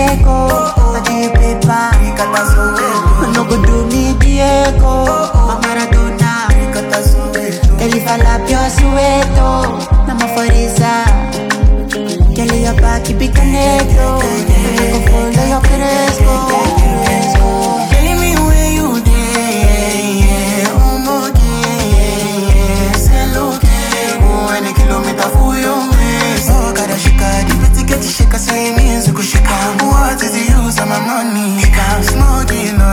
Diego, I did paper, Ricata No go do me Diego, I'm Maradona, Ricata Soweto. Tell if I lap your Soweto, I'm a Fariza. Tell.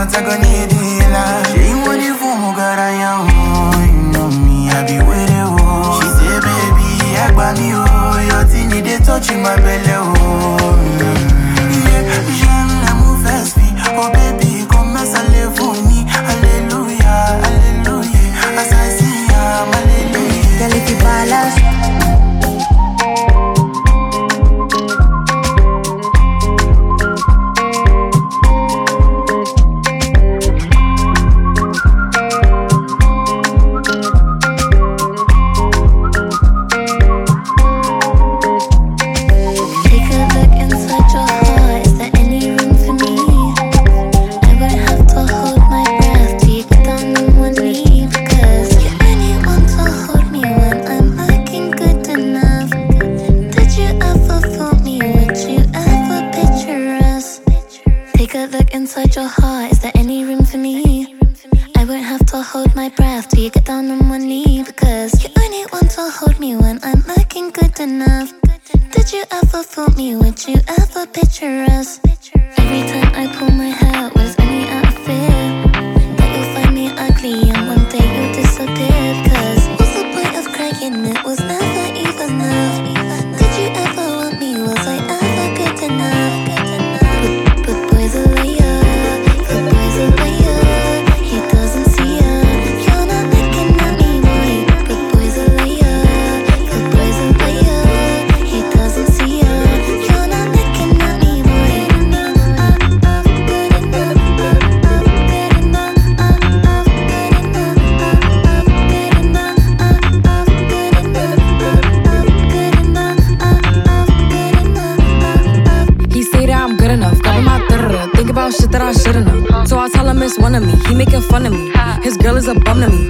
再怪你 breath till you get down on one knee Because you only want to hold me when I'm looking good enough Did you ever fool me? Would you ever picture us? Every time I pull my hair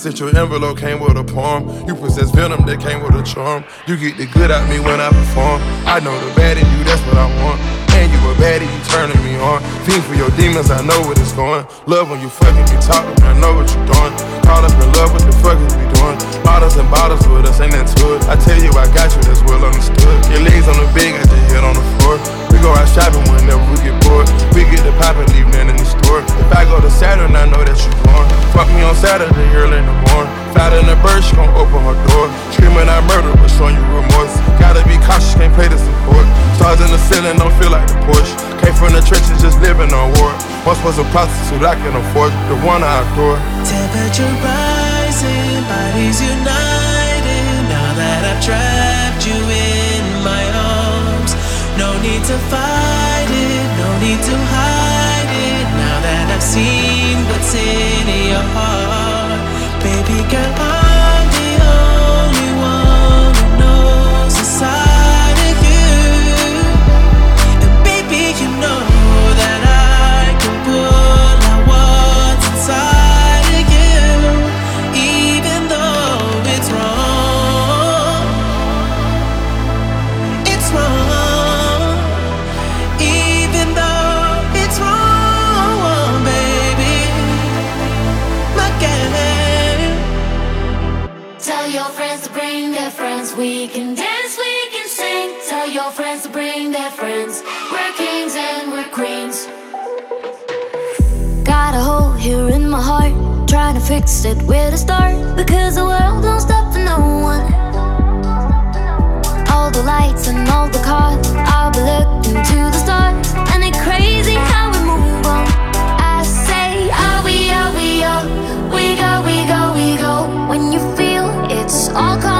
Sent your envelope, came with a poem. You possess venom that came with a charm. You get the good out me when I perform. I know the bad in you, that's what I want. And you a baddie, you turning me on. Fiend for your demons, I know what it's going. Love when you fucking me talking, I know what you're doing. Caught up in love, what the fuck is we doing? Bottles and bottles with us, ain't that it? I tell you, I got you, that's well understood. Your legs on the bed, got your head on the floor. We go out shopping whenever we get bored. We get the pop and leave nothing in the store. If I go to Saturn, I know that you born. Fuck me on Saturday early in the morning. Fat in the bird, she gon' open her door. Screaming I murder, but showing you remorse. Gotta be cautious, can't play the support. Stars in the ceiling, don't feel like the Porsche. Came from the trenches, just living on war. Once was a prostitute, I can afford the one I adore. Temperature rising, bodies united. Now that I've trapped you in my arms, no need to fight it, no need to hide it. Now that I've seen what's in your heart. Baby girl, We can dance, we can sing. Tell your friends to bring their friends. We're kings and we're queens. Got a hole here in my heart. Trying to fix it where to start. Because the world don't stop for no one. All the lights and all the cars. I'll be looking to the stars. And it's crazy how we move on. I say, are we, are we, are we go, we go, we go. When you feel it's all coming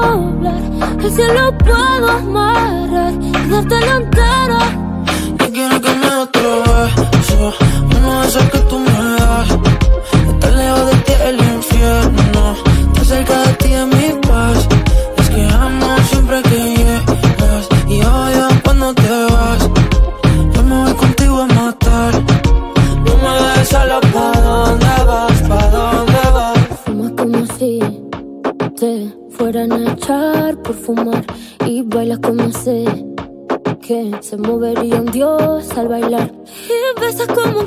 doblar, el cielo puedo amarrar y darte la entera. Yo quiero que me otro beso, uno de esos que movería un dios al bailar. Y besas como un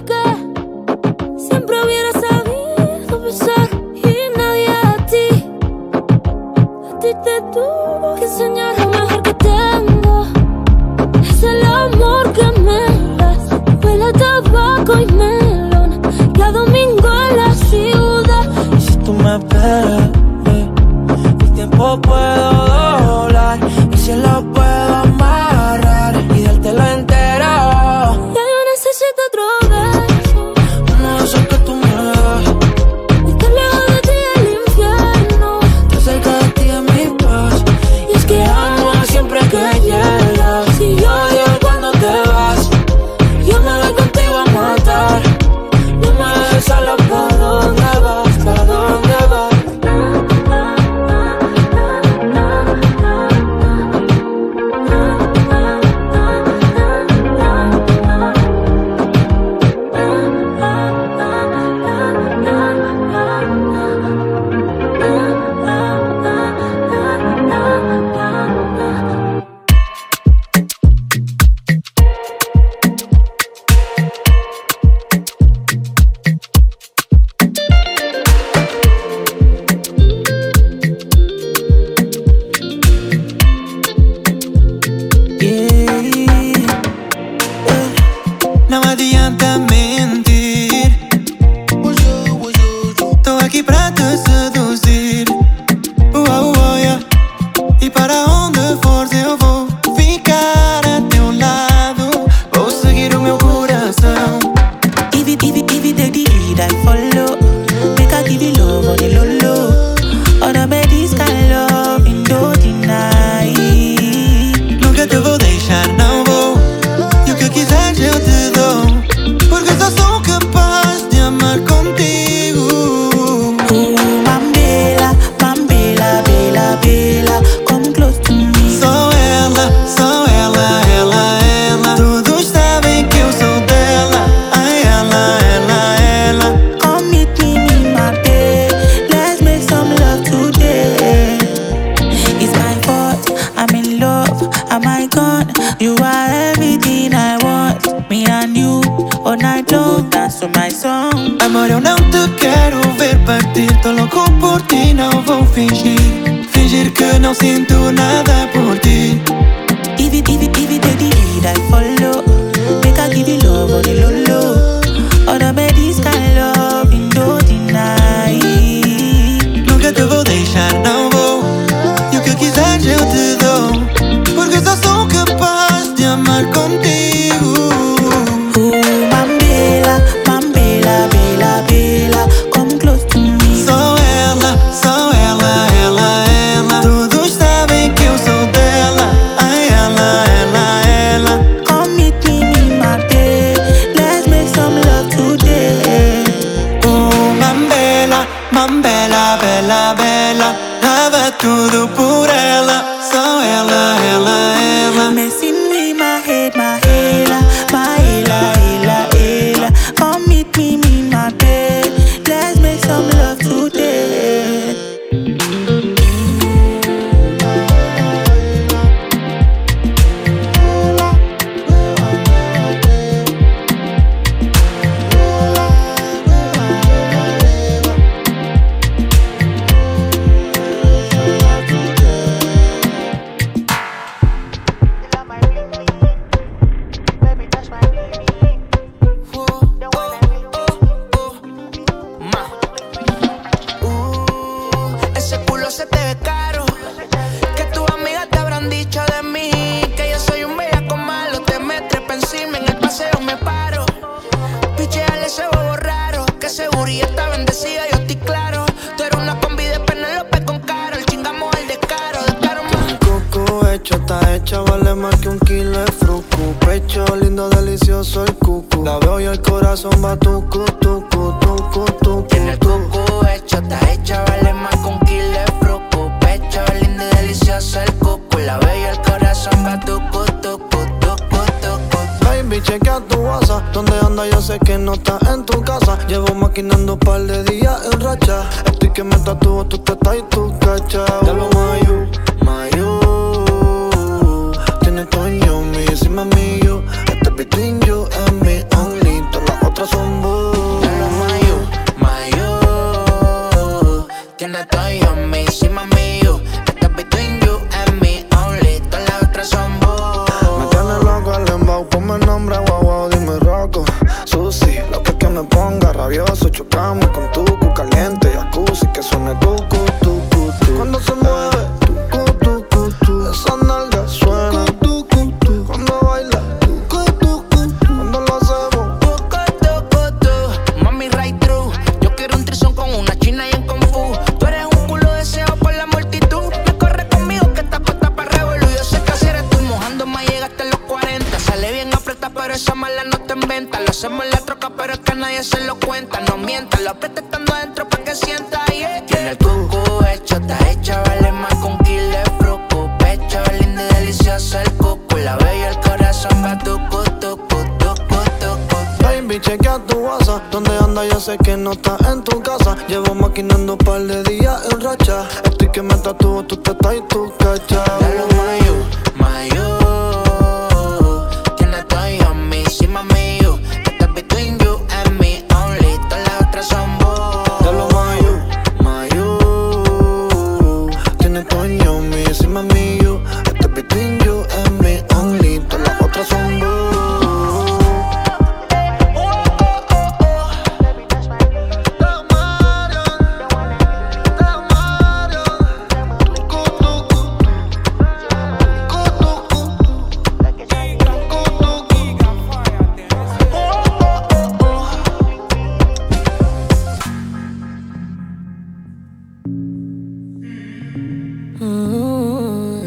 Mm.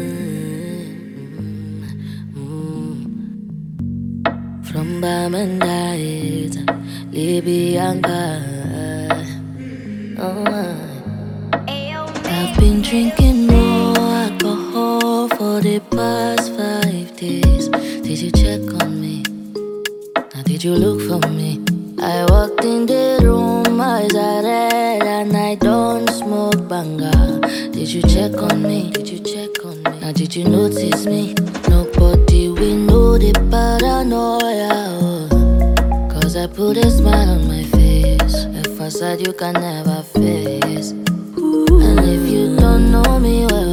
From Bamandait, Libyan uh-huh. I've been drinking more alcohol for the past five days. Did you check on me? Now, did you look for me? I walked in the room, eyes are red, and I don't smoke banga. Did you check on me? Did you check on me? Now did you notice me? Nobody we know the paranoia. Oh. Cause I put a smile on my face. A facade you can never face. And if you don't know me well,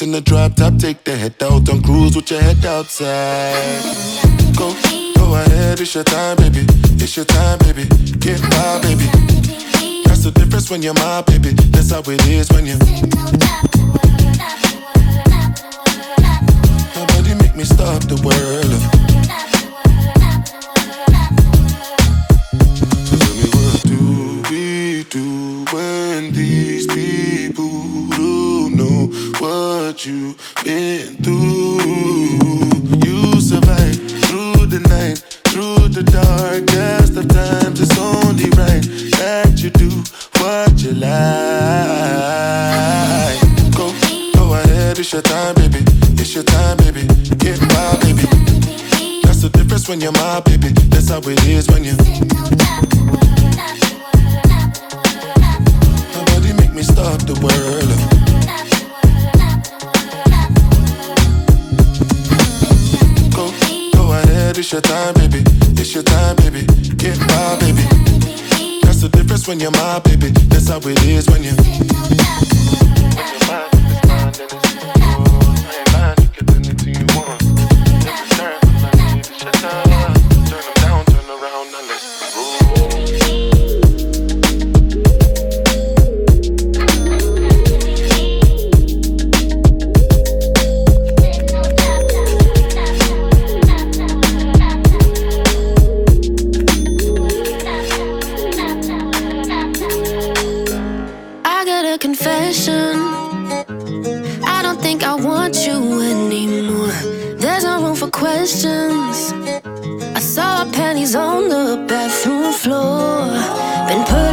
In the drop top, take the head out. Don't cruise with your head outside. Go, go ahead, it's your time, baby. It's your time, baby. Get my baby. That's the difference when you're my baby. That's how it is when you. Nobody make me stop the world. Do we do when the what you've been through. You survived through the night, through the darkest of times. It's only right that you do what you like. Go, go ahead, it's your time, baby. It's your time, baby. Get my baby. That's the difference when you're my baby. That's how it is when you. Nobody make me stop the world. it's your time, baby. It's your time, baby. Get my baby. That's the difference when you're my baby. That's how it is when you. bathroom floor. Been put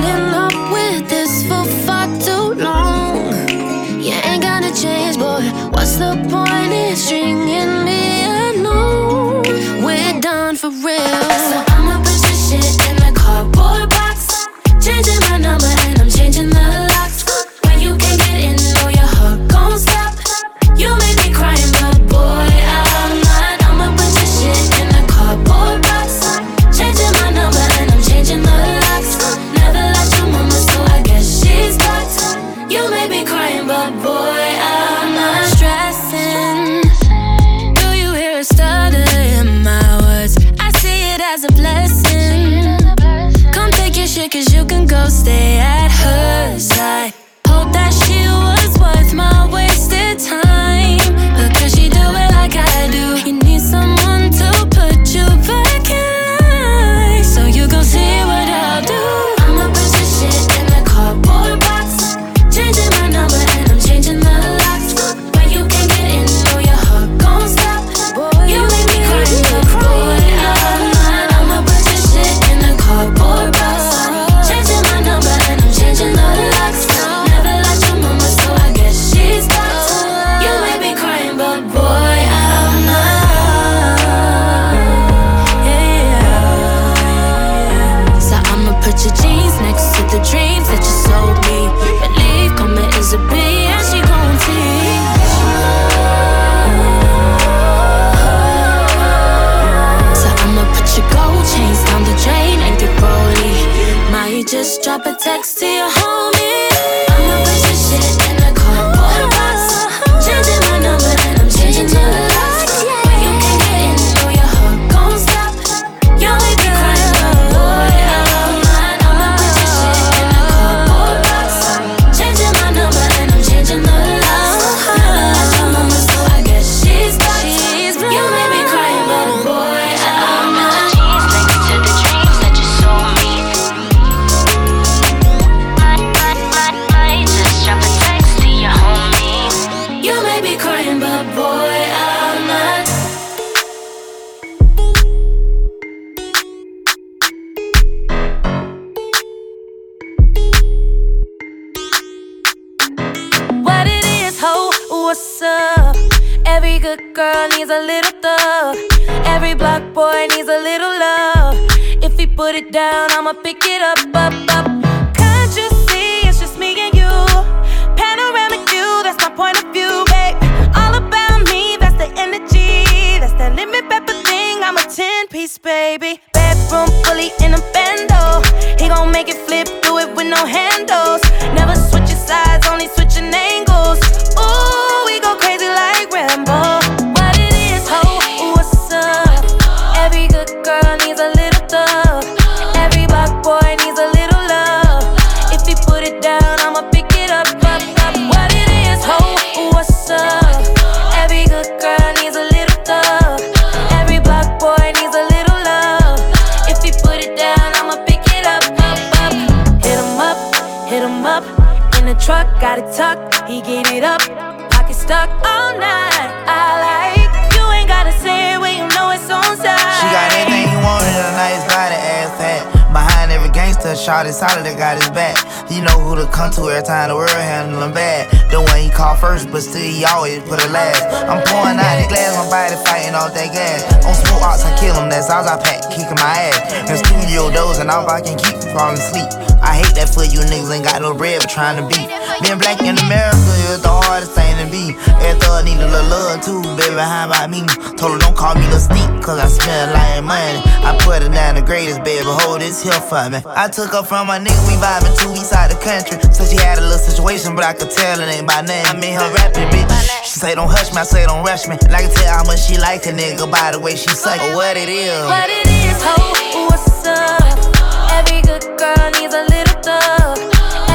shot is solid, that got his back. He know who to come to every time the world handle him bad. The one he call first, but still he always put it last. I'm pouring out the glass, my body fighting all that gas. On smoke ox, I kill him, that's all I pack, kicking my ass. In studio doors, and all I can keep falling asleep. I hate that for you niggas ain't got no bread but trying to beat. Being black in America is the hardest thing to be. Every thug need a little love too, baby. How about me? Told her don't call me the sneak, cause I lot of money. I put her down the greatest, baby. Hold this here for me. I took her from my nigga, we vibing two weeks out the country. So she had a little situation, but I could tell it ain't by name. I made her rapping, bitch. She say don't hush me, I say don't rush me. And I can tell how much she like a nigga by the way she suck or what it is. What it is, ho, what's up? Every good girl needs a little thug.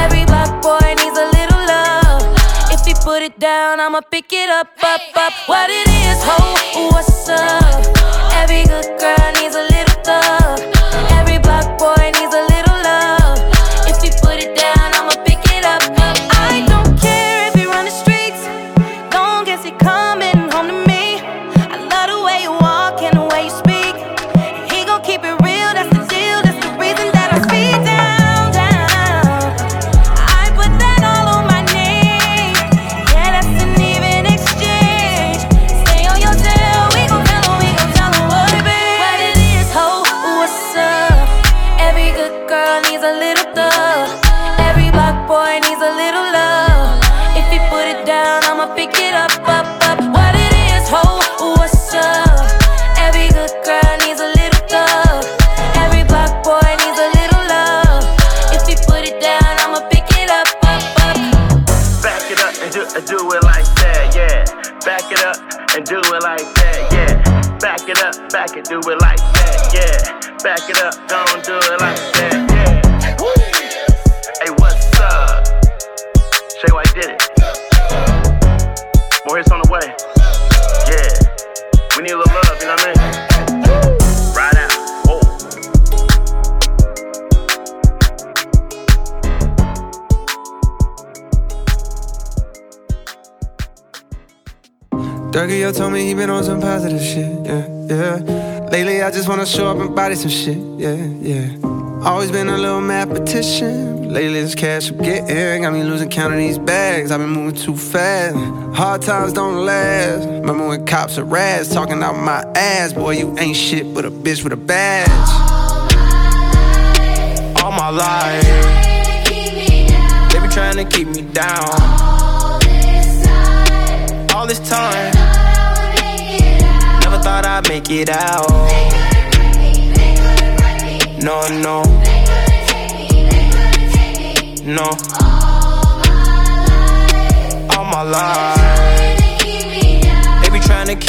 Every black boy needs a little love. If he put it down, I'ma pick it up, up, up. What it is, ho, what's up? Every good girl needs a little thug. Every black boy needs a it like that, yeah. Back it up and do it like that, yeah. Back it up, back it, do it like that, yeah. Back it up, don't do it like that, yeah. Hey, what's up? Shay White did it. More hits on the way. Yeah. We need a little love, you know what I mean? Dougie told me he been on some positive shit, yeah, yeah. Lately I just wanna show up and body some shit, yeah, yeah. Always been a little mathematician. Lately this cash I'm getting got me losing count of these bags. I've been moving too fast. Hard times don't last. Remember when cops are rats talking out my ass? Boy, you ain't shit but a bitch with a badge. all my life. all my life. They be trying to keep me down. All this time, never thought I'd make it out. No, no, no. All my life,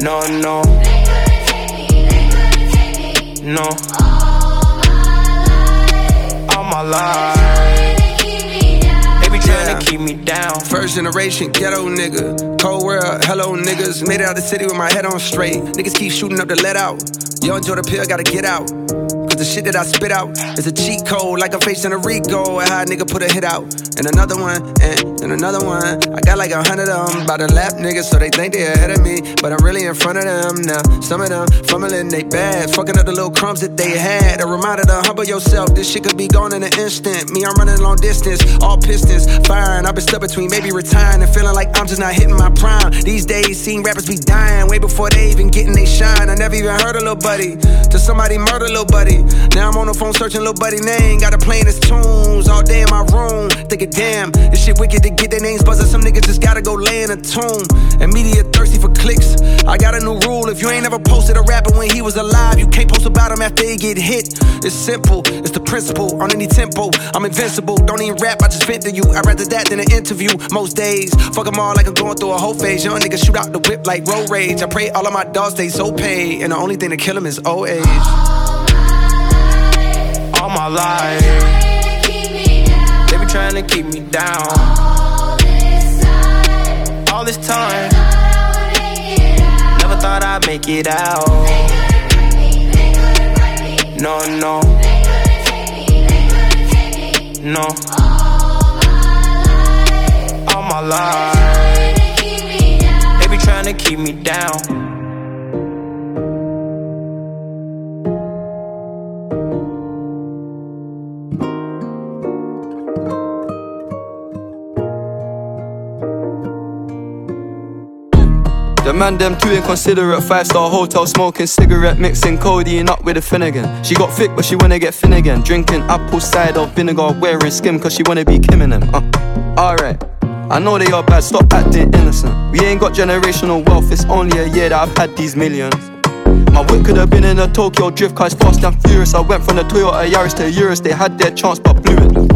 No, no. They couldn't take me, they couldn't take me. No. All my life. They be trying to keep me down. First generation ghetto nigga. Cold world, hello niggas. Made it out the city with my head on straight. Niggas keep shooting up the let out. Young Jordan Pill gotta get out. Cause the shit that I spit out is a cheat code, like I'm facing a Rico. And how a nigga put a hit out. And another one, and, and another one. I got like a hundred of them by the lap niggas, so they think they ahead of me. But I'm really in front of them now. Some of them fumbling they bags, fucking up the little crumbs that they had. A reminder to humble yourself, this shit could be gone in an instant. Me, I'm running long distance, all pistons firing. I've been stuck between maybe retiring and feeling like I'm just not hitting my prime. These days, seeing rappers be dying way before they even getting they shine. I never even heard a little buddy till somebody murder little buddy. Now I'm on the phone searching little buddy name. Got to playing his tunes all day in my room. Thinking, damn, this shit wicked to get their names buzzing. Some niggas just gotta go lay in a tomb. And media thirsty for clicks. I got a new rule. If you ain't ever posted a rapper when he was alive, you can't post about him after he get hit. It's simple, it's the principle. On any tempo, I'm invincible. Don't even rap, I just vent to you. I'd rather that than an interview. Most days, fuck them all like I'm going through a whole phase. Young niggas shoot out the whip like road rage. I pray all of my dogs stay so paid. And the only thing to kill them is old age. all my life. They be trying to keep me down. All this time. Never thought I'd make it out. No, no. No. All my life. They be trying to keep me down. Man them too inconsiderate. Five star hotel smoking cigarette, mixing codeine up with a Finnegan. She got thick, but she wanna get Finnegan. Drinking apple cider vinegar, wearing skim, cause she wanna be Kim and them. Uh, Alright. I know they are bad, stop acting innocent. We ain't got generational wealth, it's only a year that I've had these millions. My whip could have been in a Tokyo drift car, it's fast and furious. I went from the Toyota Yaris to Urus, they had their chance but blew it.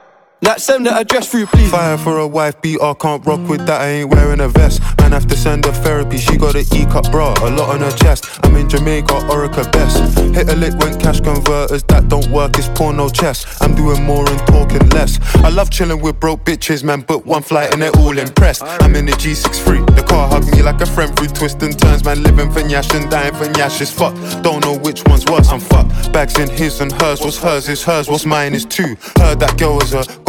Like send the address through, please. Fire for a wife beater, can't rock with that. I ain't wearing a vest. Man, have to send her therapy. She got an E cup bra, a lot on her chest. I'm in Jamaica, Orica best. Hit a lick when cash converters that don't work. It's porno chess. I'm doing more and talking less. I love chilling with broke bitches, man. But one flight and they're all impressed. I'm in the G63. The car hugged me like a friend through twists and turns. Man, living for Nyash and dying for Nyash is fucked. Don't know which one's worse. I'm fucked. Bags in his and hers. What's hers is hers. What's mine is two. Heard that girl was a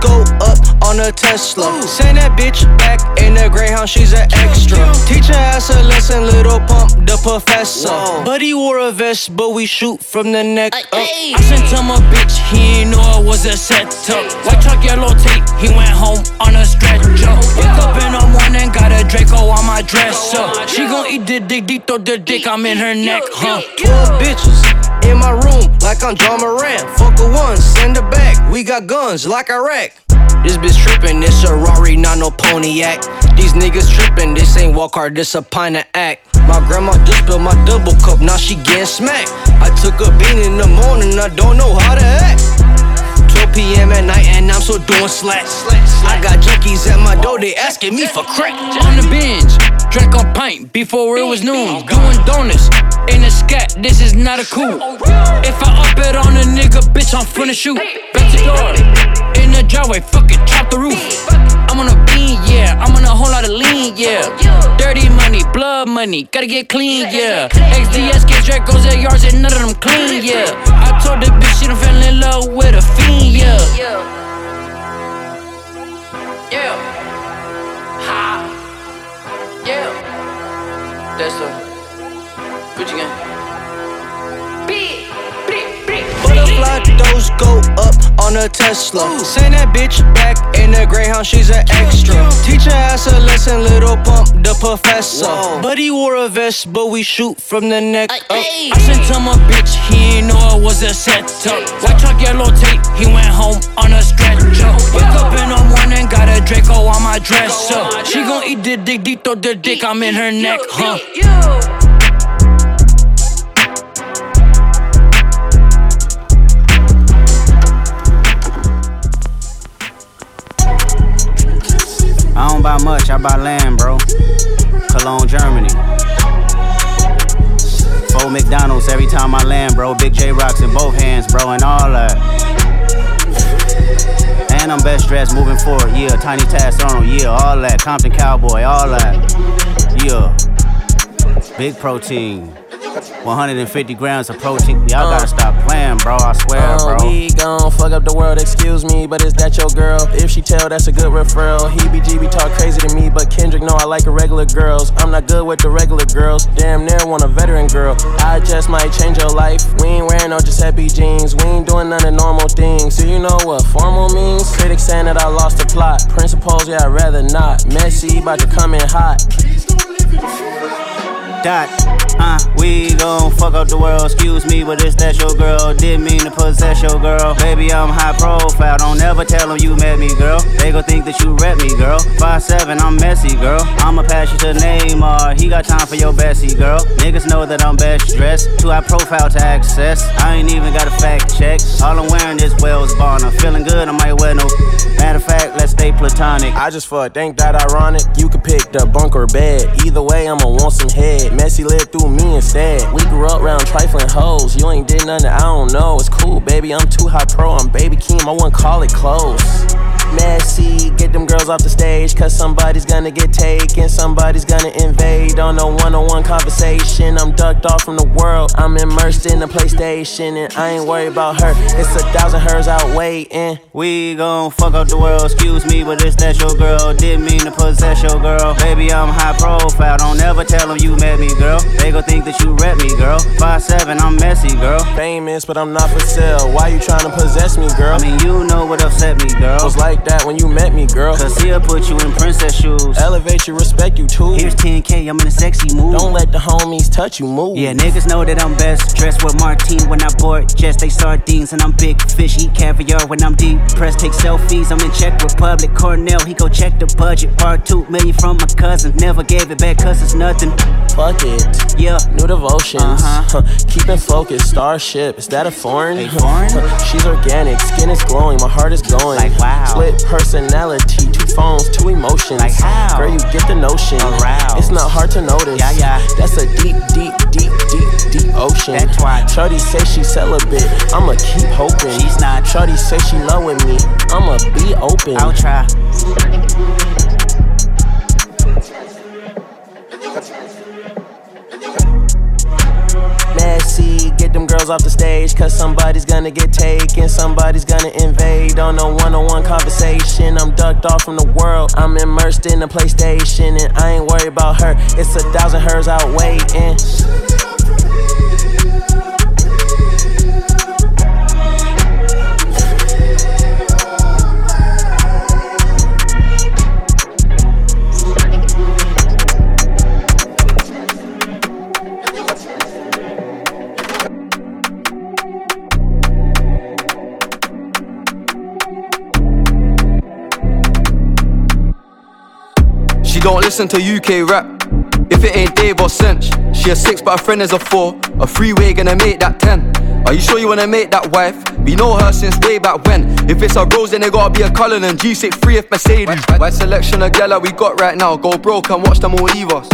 Go up on a Tesla. Send that bitch back in the Greyhound, she's an extra. Teacher has a lesson, Lil Pump, the professor. But he wore a vest, but we shoot from the neck up. I sent him a bitch, he ain't know I was a setup. White chalk, yellow tape, he went home on a stretcher. Wake up in the morning, got a Draco on my dresser. She gon' eat the dick, deep throw the dick, I'm in her neck, huh? 12 bitches in my room, like I'm Ja Morant. Fuck a one, send her back. We got guns like Iraq. This bitch trippin', it's a Rari, not no Pontiac. These niggas trippin', this ain't Wockhardt, this a pint of act. My grandma just spilled my double cup, now she getting smacked. I took a bean in the morning, I don't know how to act. 12 p.m. at night and I'm so doing slack. I got junkies at my door, they asking me for crack. On the binge, drank a pint before it was noon. Doing donuts in a scat, this is not a cool. If I up it on a nigga, bitch, I'm finna shoot. Back to door, in the driveway, fuck it, chop the roof. I'm on a bean, yeah, I'm on a whole lot of lean, yeah. Dirty money, blood money, gotta get clean, yeah. XDS, get Dracos at yards and none of them clean, yeah. I told the bitch she done fell in love with a fiend, yeah. Yeah. Ha. Yeah. That's a Gucci gang. Butterfly go up on a Tesla. Send that bitch back in the Greyhound, she's an extra. Teacher has a lesson, Lil Pump, the professor. But he wore a vest, but we shoot from the neck up. I sent him a bitch, he ain't know I was a setup. White chalk, yellow tape, he went home on a stretcher. Wake up in the morning, got a Draco on my dresser. She gon' eat the dick, throw the dick, I'm in her neck, huh? Much, I buy land, bro. Cologne, Germany. Four McDonald's every time I land, bro. Big J rocks in both hands, bro, and all that. And I'm best dressed moving forward, yeah. Tiny task on, yeah, all that. Compton Cowboy, all that. Yeah. Big protein. 150 grams of protein. Y'all gotta stop playing, bro. I swear, Uh, bro. we gon' fuck up the world, excuse me, but is that your girl? If she tell, that's a good referral. He BGB talk crazy to me, but Kendrick know I like irregular girls. I'm not good with the regular girls. Damn near want a veteran girl. I just might change your life. We ain't wearing no Giuseppe jeans. We ain't doing none of normal things. So you know what formal means? Critics saying that I lost the plot. Principles, yeah, I'd rather not. Messy, about to come in hot. Dot, uh, we gon' fuck up the world. Excuse me, but is that your girl? Didn't mean to possess your girl. Baby, I'm high profile. Don't ever tell them you met me, girl. They gon' think that you rep me, girl. Five seven, I'm messy, girl. I'ma pass you to Neymar. He got time for your Bessie, girl. Niggas know that I'm best dressed. Too high profile to access. I ain't even got a fact check. All I'm wearing is Wales Bonner. Feeling good, I might wear no. Matter of fact, let's stay platonic. I just fuck, think that ironic. You could pick the bunk or bed. Either way, I'ma want some head. Messy lived through me instead. We grew up around trifling hoes. You ain't did nothing, I don't know. It's cool, baby. I'm too high pro. I'm baby Keem. I wouldn't call it close. Messy, get them girls off the stage, cause somebody's gonna get taken, somebody's gonna invade on a one on one conversation. I'm ducked off from the world, I'm immersed in the PlayStation, and I ain't worried about her. It's a thousand hers out waiting. We gon' fuck up the world, excuse me, but it's that your girl. Didn't mean to possess your girl. Baby, I'm high profile, don't ever tell them you met me, girl. They gon' think that you rep me, girl. 5'7, I'm messy, girl. Famous, but I'm not for sale. Why you trying to possess me, girl? I mean, you know what upset me, girl. was like that when you met me, girl. Cause he'll put you in princess shoes. Elevate you, respect you too. Here's 10K, I'm in a sexy mood. Don't let the homies touch you, move. Yeah, niggas know that I'm best. Dressed with Martine when I board jets, they sardines. And I'm big fish, eat caviar when I'm deep. Press, take selfies, I'm in Czech Republic. Cornell, he go check the budget. Part two million from my cousin. Never gave it back cause it's nothing. Fuck it. Yeah. New devotions. Uh-huh. Keeping focused. Starship. Is that a foreign? Hey, foreign? She's organic. Skin is glowing. My heart is going. Like, wow. Split personality. Two phones. Two emotions. Like how? Girl, you get the notion. Aroused. It's not hard to notice. Yeah, yeah. That's a deep, deep, deep, deep, deep ocean. That's why. Shorty say she celibate. I'ma keep hoping. She's not. Shorty say she loving me. I'ma be open. I'll try. Messy, get them girls off the stage, cause somebody's gonna get taken, somebody's gonna invade on a one on one conversation. I'm ducked off from the world, I'm immersed in the PlayStation, and I ain't worried about her. It's a thousand hers out waiting. Don't listen to UK rap. If it ain't Dave or Cench, she a six, but her friend is a four. A freeway gonna make that ten. Are you sure you wanna make that wife? We know her since way back when. If it's a Rose, then it gotta be a Cullinan G63 if Mercedes. White selection of gal that we got right now. Go broke and watch them all leave us.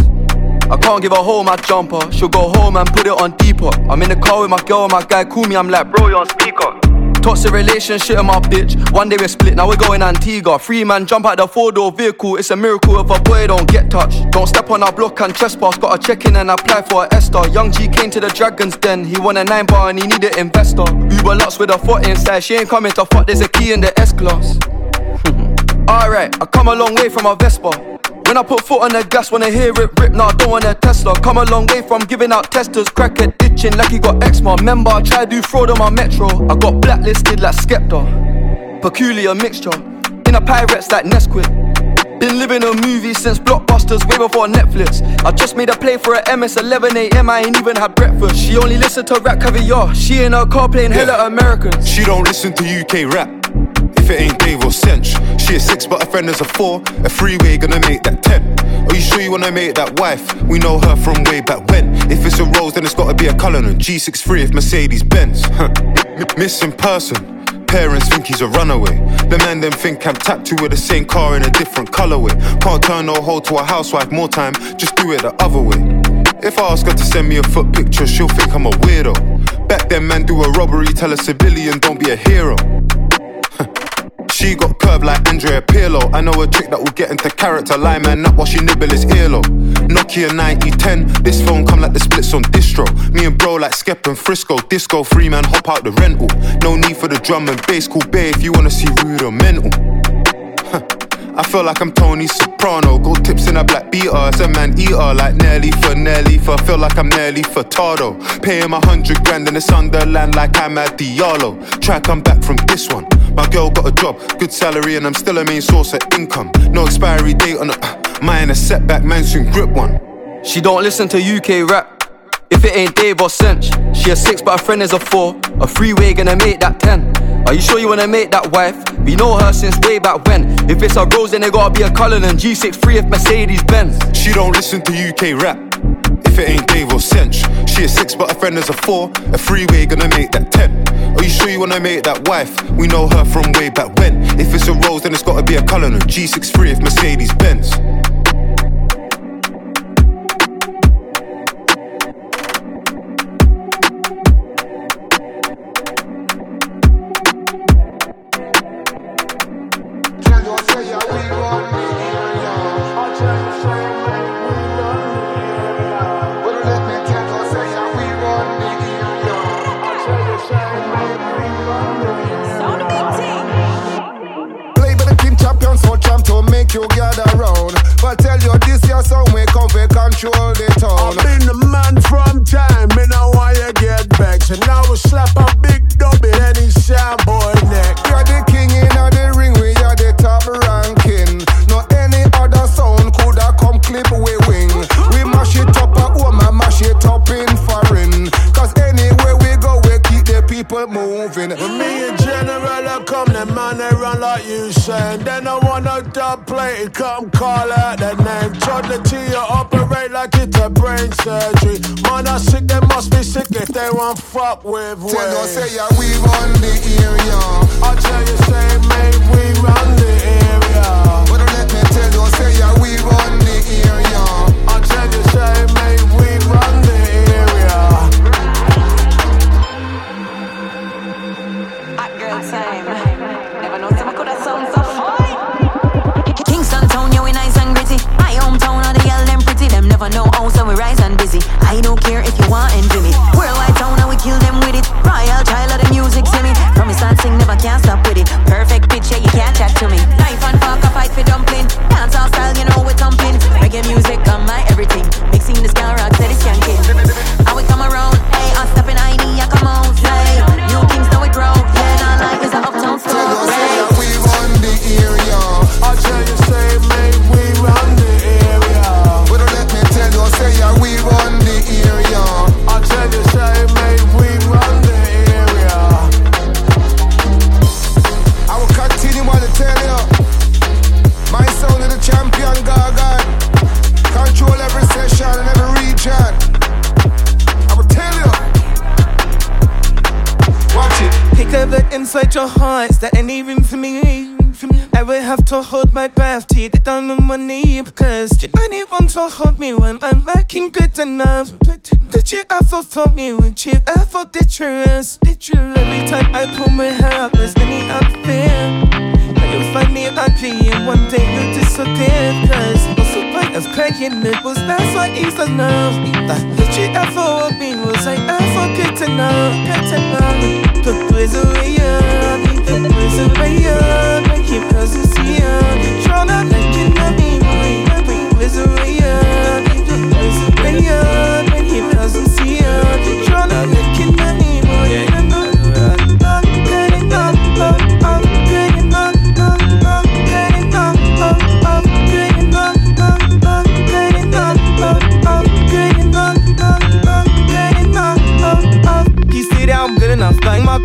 I can't give her home my jumper. She'll go home and put it on deeper. I'm in the car with my girl and my guy call me. I'm like, bro, you're on speaker. Toxic relationship with my bitch. One day we're split, now we're going Antigua. Free man jump out the four door vehicle. It's a miracle if a boy don't get touched. Don't step on our block and trespass. Gotta check in and apply for a Esther. Young G came to the Dragons Den. He won a nine bar and he needed investor. Uber Lux with a foot inside. She ain't coming to fuck. There's a key in the S class. Alright, I come a long way from a Vespa. When I put foot on the gas, wanna hear it rip, nah, don't want a Tesla. Come a long way from giving out testers, cracker ditching like he got eczema. Remember, I tried to do fraud on my metro. I got blacklisted like Skepta. Peculiar mixture, in a pirates like Nesquik. Been living a movie since blockbusters, way before Netflix. I just made a play for a MS 11 AM, I ain't even had breakfast. She only listen to RapCaviar. She in her car playing hella Americans. She don't listen to UK rap. If it ain't Dave or Cench, she a six, but her friend is a four. A freeway gonna make that ten. Are you sure you wanna make that wife? We know her from way back when. If it's a Rose, then it's gotta be a Cullinan. G63 if Mercedes Benz. Huh. Missing person. Parents think he's a runaway. The man them think I'm tattooed with the same car in a different colorway. Can't turn no hoe to a housewife more time, just do it the other way. If I ask her to send me a foot picture, she'll think I'm a weirdo. Back then, man, do a robbery, tell a civilian, don't be a hero. She got curved like Andrea Pirlo. I know a trick that will get into character. Lie man up while she nibble his earlobe. Nokia 9010. This phone come like the splits on distro. Me and bro like Skep and Frisco. Disco free man hop out the rental. No need for the drum and bass. Cool bay if you wanna see rude or mental. I feel like I'm Tony Soprano. Gold tips in a black beater. It's a man eater like Nelly for Nelly for. Feel like I'm Nelly Furtado. Pay him a hundred grand in the Sunderland like Amad Diallo. Try come back from this one. My girl got a job, good salary, and I'm still a main source of income. No expiry date on it. Uh, mine a setback, man soon grip one. She don't listen to UK rap. If it ain't Dave or Cench, she a six, but her friend is a four. A freeway gonna make that ten. Are you sure you wanna make that wife? We know her since way back when. If it's a Rose, then it gotta be a Cullinan G63 if Mercedes Benz. She don't listen to UK rap. If it ain't Dave or Cench, she a six, but her friend is a four. A freeway gonna make that ten. Are you sure you wanna make that wife? We know her from way back when. If it's a Rose, then it's gotta be a Cullinan G63 if Mercedes Benz. Make you gather round. But tell you this your song, we come for control the town. I've been the man from time, me know why you get back. And now we slap a big dub in any sound boy like you saying. Then I wanna dub play it, come call out the name. Toddler to you operate like it's a brain surgery. Man, I sick, they must be sick if they want fuck with Tell you, waves. say yeah, we run the area. I tell you, say, mate, we run the area. But don't let me tell you, say yeah, we run the area. I tell you, say, mate, never know how, so we rise and busy. I don't care if you want envy me. Worldwide town, and we kill them with it. Royal child of the music, see me. Me start sing, never can't stop with it. Perfect yeah, you can't chat to me. Knife and fork, a fight for dumpling. Dance all style, you know we're thumping. Reggae music on my everything. Mixing the ska rock, steady skanking. It. Pick inside your heart. Is there any room for me? I will have to hold my breath till get down on my knee Because you only want to hold me when I'm lacking good enough Did you ever thought me? Would you ever did trust? Did you every time I pull my hair up there's any unfair Now you find me ugly and one day you disappear Cause as cracking nipples That's why it's enough Did you ever hold me? Was I ever good enough? Good enough The boys uh, uh, away, yeah The boys away, yeah Make your presence here Tryna make it not me uh, The boys away, yeah The boys away, yeah Make your presence here Tryna make it not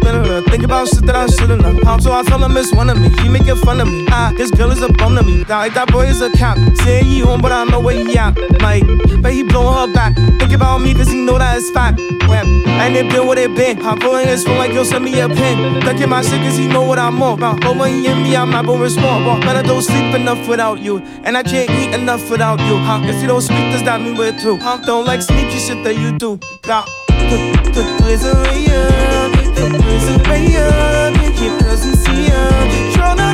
better Think about shit that I shouldn't have. How so I feel I miss one of me. He making fun of me. Ah, this girl is a bum to me. Like that boy is a cop. Saying he home, but I know where he at. Like, but he blowing her back. Think about me, cause he know that it's fact. Web. And it been what it been. Hop on his phone like yo, send me a pin. At my shit, cause he know what I'm on. About oh, when he in me, I'm not gonna respond. But man, I don't sleep enough without you. And I can't eat enough without you. Huh? If you don't speak, does that mean we're through? Huh? Don't like sneaky shit that you do. Nah. The boys are are yeah, make your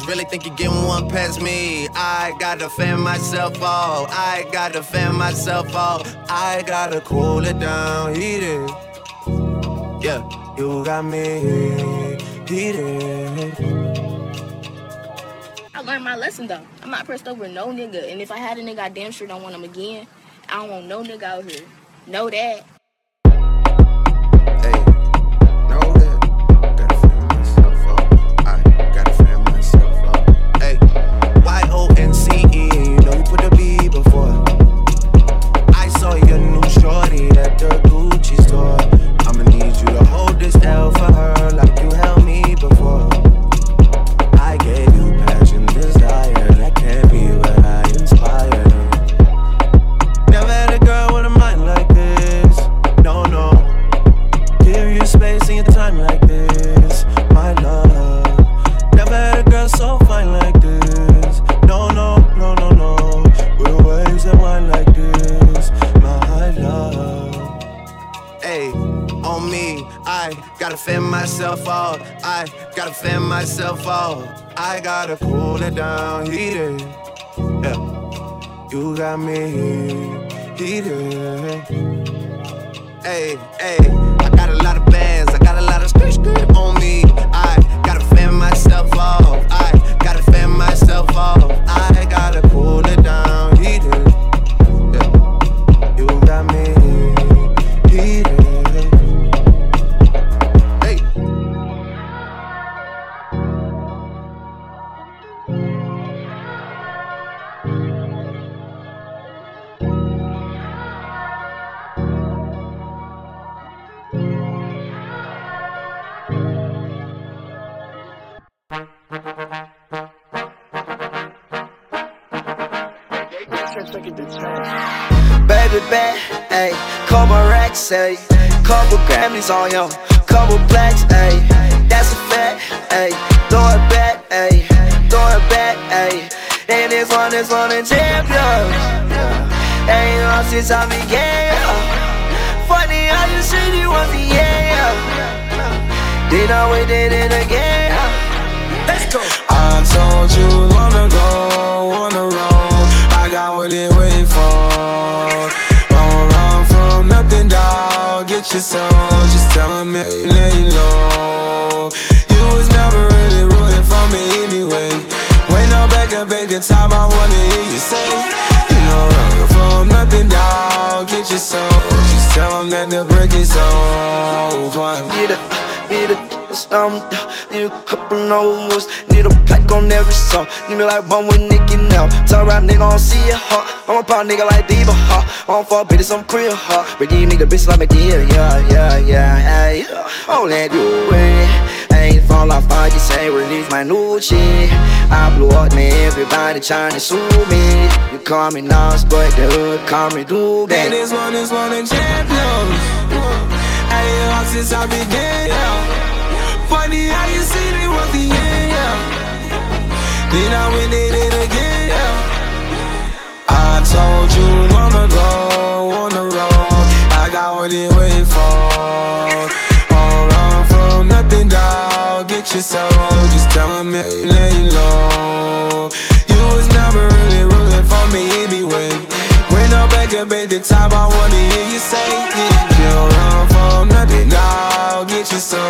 niggas really think you're getting one past me. I gotta fan myself off. I gotta fan myself off. I gotta cool it down, heat it. Yeah, you got me heated. I learned my lesson though. I'm not pressed over no nigga. And if I had a nigga, I damn sure don't want him again. I don't want no nigga out here. Know that. O N C E, you know you put the B before. I saw your new shorty at the Gucci store. I'ma need you to hold this L for her like gotta fan myself out. I gotta fan myself out. I gotta cool it down, heat it. Yeah, you got me heated. Hey, hey, I got a lot of bands, I got a lot of skirt on me. I gotta fan myself off. I gotta fan myself off. I gotta cool it down, ayy, couple Grammys on you, couple blacks, ayy, that's a fact, ayy, throw it back, ayy, throw it back, ayy, and this one is for the champions, ain't lost since I began, funny how you said you was the yeah, then I we did it again, let's go. I told you long ago, on the road, I got what they wait for. Dog. Get your soul, just tell me, lay low. You was never really rooting for me anyway. When I'm back up at top, I wanna hear you say, You know, run from nothing, dog. Get your soul, just tell that the break is over. Need a, need a, um, need a couple notes, need a plaque on every song. Need me like one with Nicky now. Tell rap nigga, I don't see it, huh? I'm a pop nigga like Diva, huh? I'm for bitches, I'm real, huh? But you nigga bitch like me, yeah, yeah, yeah, hey. Oh, let you away. Ain't fall off, I just say release my new shit. I blew up, man, everybody trying to sue me. You call me Nas, but the hood call me Doobie. And this one is one of champions. I ain't lost since I began. Funny how you see me was the end. Then I went did it again. I told you long ago on the road, I got what they wait for. Don't run from nothing, dog. Get your soul, just tell me, lay low. You was never really rooting for me anyway. When I'm back up at the top, I wanna hear you say, yeah, you run from nothing, dog. Get your soul,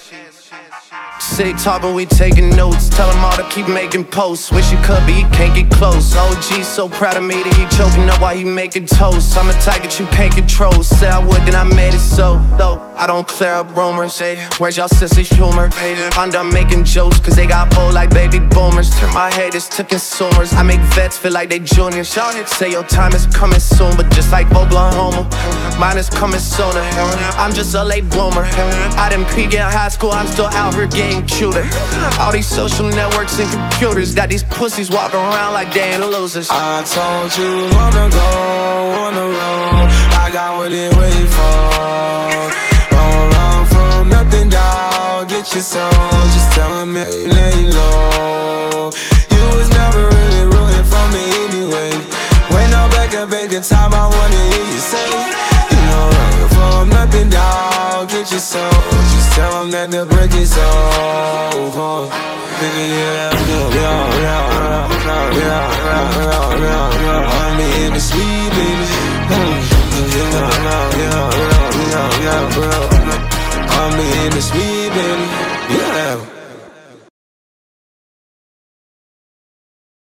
Sick talking, we taking notes. Tell him all to keep making posts. Wish he could, but he can't get close. OG so proud of me that he choking up while he making toast. I'm a that you can't control. Say I would, then I made it so. Though I don't clear up rumors. Say, where's y'all sissy humor? I'm done making jokes, cause they got old like baby boomers. Turn my haters to consumers. I make vets feel like they juniors. Say your time is coming soon, but just like Oklahoma, mine is coming sooner. I'm just a late bloomer. I didn't peak in high school, I'm still out here getting cuter. All these social networks and computers got these pussies walking around like they ain't losers. I told you long ago on the road, I got what they wait for. Don't run from nothing, dog. Get your soul. Just tell you lay low. You was never really rooting for me anyway. When I'm back up at time, I wanna hear you say, You know, running for nothing, dog out, get your soul. Just tell them that the break is over. Nigga, yeah, yeah, yeah, yeah, yeah, yeah, yeah, yeah, yeah. I'm in the sweet, baby. Yeah, yeah, yeah, yeah, yeah, yeah, yeah. I'm in the sweet, baby. Yeah.